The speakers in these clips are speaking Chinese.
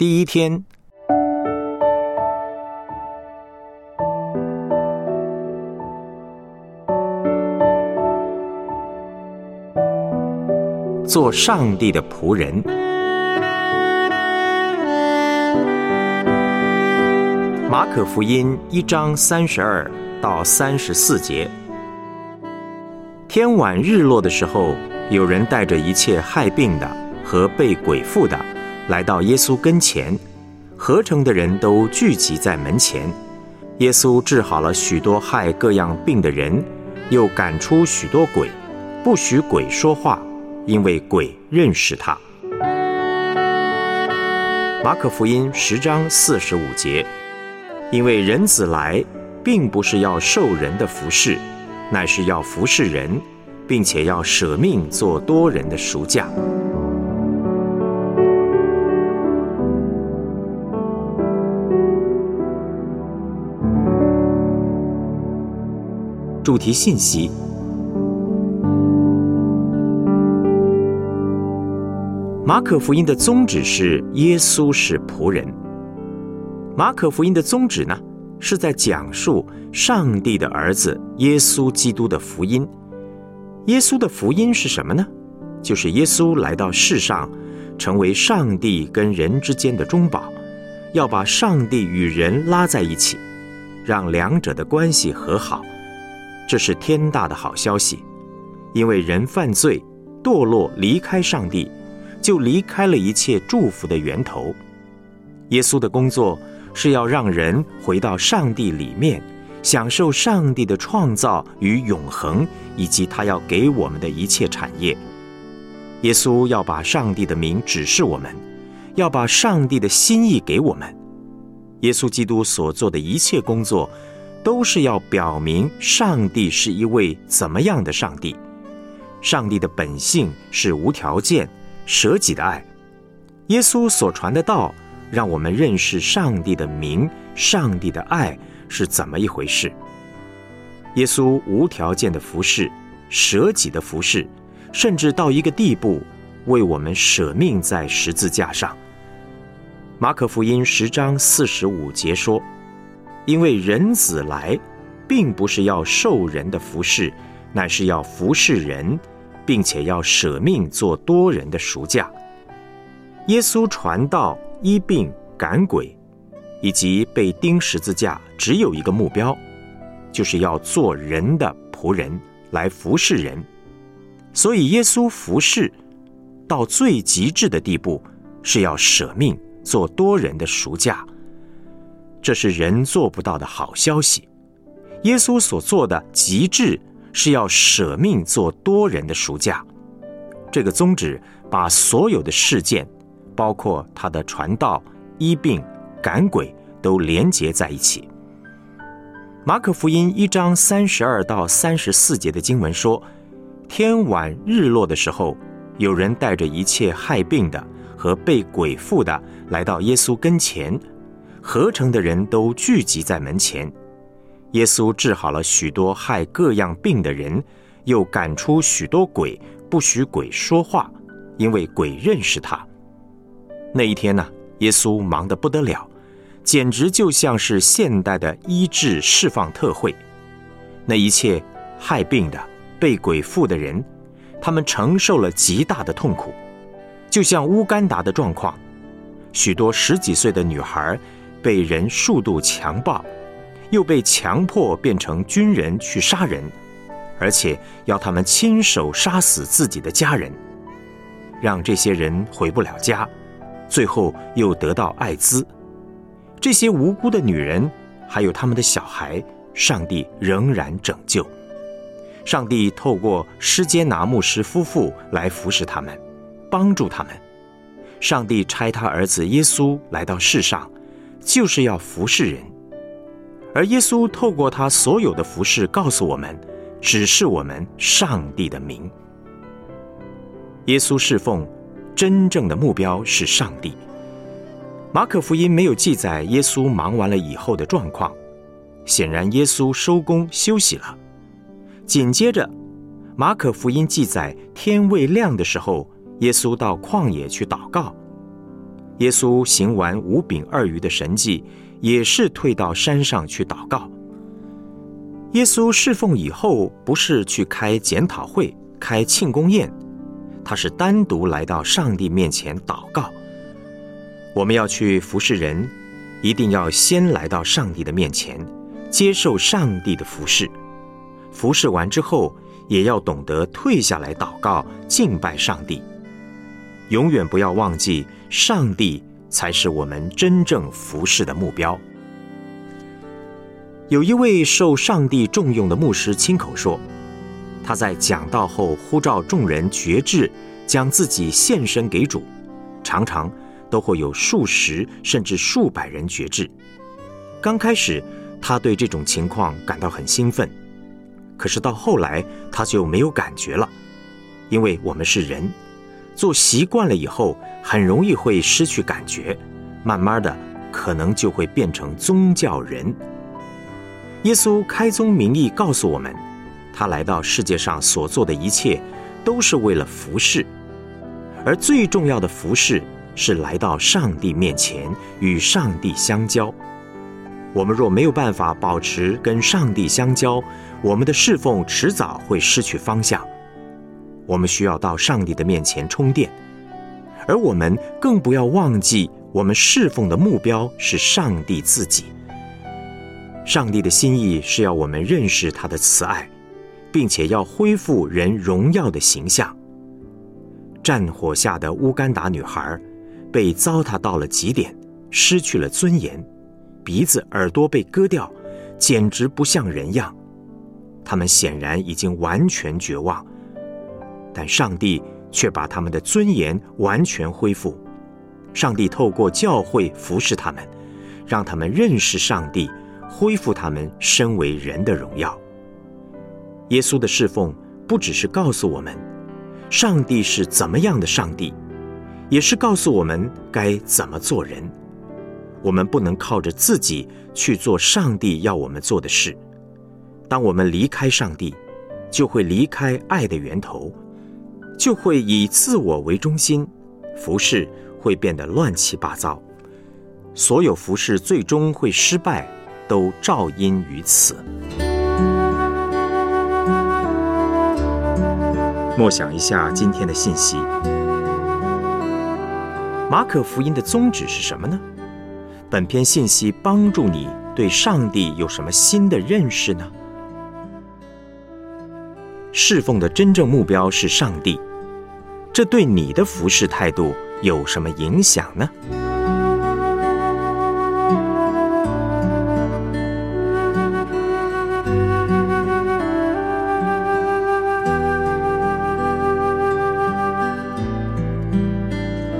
第一天，做上帝的仆人。马可福音一章三十二到三十四节。天晚日落的时候，有人带着一切害病的和被鬼附的，来到耶稣跟前，合成的人都聚集在门前。耶稣治好了许多害各样病的人，又赶出许多鬼，不许鬼说话。因为鬼认识他。马可福音十章四十五节，因为人子来，并不是要受人的服侍，乃是要服侍人，并且要舍命做多人的赎价。主题信息。马可福音的宗旨是耶稣是仆人。马可福音的宗旨呢，是在讲述上帝的儿子耶稣基督的福音。耶稣的福音是什么呢？就是耶稣来到世上，成为上帝跟人之间的中保，要把上帝与人拉在一起，让两者的关系和好。这是天大的好消息，因为人犯罪堕落，离开上帝。就离开了一切祝福的源头。耶稣的工作是要让人回到上帝里面，享受上帝的创造与永恒，以及他要给我们的一切产业。耶稣要把上帝的名指示我们，要把上帝的心意给我们。耶稣基督所做的一切工作，都是要表明上帝是一位怎么样的上帝。上帝的本性是无条件。舍己的爱，耶稣所传的道，让我们认识上帝的名、上帝的爱是怎么一回事。耶稣无条件的服侍，舍己的服侍，甚至到一个地步，为我们舍命在十字架上。马可福音十章四十五节说：“因为人子来，并不是要受人的服侍，乃是要服侍人。”并且要舍命做多人的赎价。耶稣传道、医病、赶鬼，以及被钉十字架，只有一个目标，就是要做人的仆人，来服侍人。所以耶稣服侍到最极致的地步，是要舍命做多人的赎价。这是人做不到的好消息。耶稣所做的极致。是要舍命做多人的赎价，这个宗旨把所有的事件，包括他的传道、医病、赶鬼，都连结在一起。马可福音一章三十二到三十四节的经文说：“天晚日落的时候，有人带着一切害病的和被鬼附的来到耶稣跟前，合成的人都聚集在门前。”耶稣治好了许多害各样病的人，又赶出许多鬼，不许鬼说话，因为鬼认识他。那一天呢，耶稣忙得不得了，简直就像是现代的医治释放特会。那一切害病的、被鬼附的人，他们承受了极大的痛苦，就像乌干达的状况，许多十几岁的女孩被人数度强暴。又被强迫变成军人去杀人，而且要他们亲手杀死自己的家人，让这些人回不了家，最后又得到艾滋。这些无辜的女人还有他们的小孩，上帝仍然拯救。上帝透过施坚拿牧师夫妇来服侍他们，帮助他们。上帝差他儿子耶稣来到世上，就是要服侍人。而耶稣透过他所有的服饰，告诉我们，指示我们上帝的名。耶稣侍奉真正的目标是上帝。马可福音没有记载耶稣忙完了以后的状况，显然耶稣收工休息了。紧接着，马可福音记载天未亮的时候，耶稣到旷野去祷告。耶稣行完五饼二鱼的神迹，也是退到山上去祷告。耶稣侍奉以后，不是去开检讨会、开庆功宴，他是单独来到上帝面前祷告。我们要去服侍人，一定要先来到上帝的面前，接受上帝的服侍。服侍完之后，也要懂得退下来祷告、敬拜上帝。永远不要忘记，上帝才是我们真正服侍的目标。有一位受上帝重用的牧师亲口说，他在讲道后呼召众人觉志，将自己献身给主，常常。都会有数十甚至数百人觉志。刚开始，他对这种情况感到很兴奋，可是到后来他就没有感觉了，因为我们是人，做习惯了以后，很容易会失去感觉，慢慢的可能就会变成宗教人。耶稣开宗明义告诉我们，他来到世界上所做的一切，都是为了服侍，而最重要的服侍。是来到上帝面前与上帝相交。我们若没有办法保持跟上帝相交，我们的侍奉迟早会失去方向。我们需要到上帝的面前充电，而我们更不要忘记，我们侍奉的目标是上帝自己。上帝的心意是要我们认识他的慈爱，并且要恢复人荣耀的形象。战火下的乌干达女孩。被糟蹋到了极点，失去了尊严，鼻子、耳朵被割掉，简直不像人样。他们显然已经完全绝望，但上帝却把他们的尊严完全恢复。上帝透过教会服侍他们，让他们认识上帝，恢复他们身为人的荣耀。耶稣的侍奉不只是告诉我们，上帝是怎么样的上帝。也是告诉我们该怎么做人。我们不能靠着自己去做上帝要我们做的事。当我们离开上帝，就会离开爱的源头，就会以自我为中心，服饰会变得乱七八糟。所有服饰最终会失败，都照因于此。默想一下今天的信息。马可福音的宗旨是什么呢？本篇信息帮助你对上帝有什么新的认识呢？侍奉的真正目标是上帝，这对你的服侍态度有什么影响呢？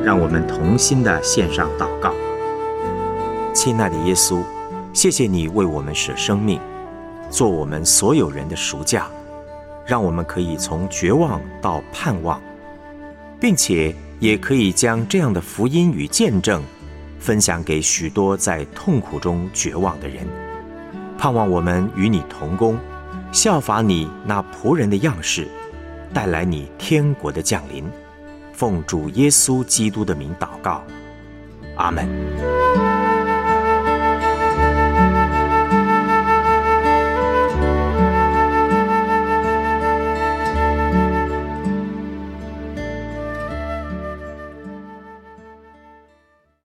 让我们同心的献上祷告，亲爱的耶稣，谢谢你为我们舍生命，做我们所有人的赎价，让我们可以从绝望到盼望，并且也可以将这样的福音与见证分享给许多在痛苦中绝望的人。盼望我们与你同工，效法你那仆人的样式，带来你天国的降临。奉主耶稣基督的名祷告，阿门。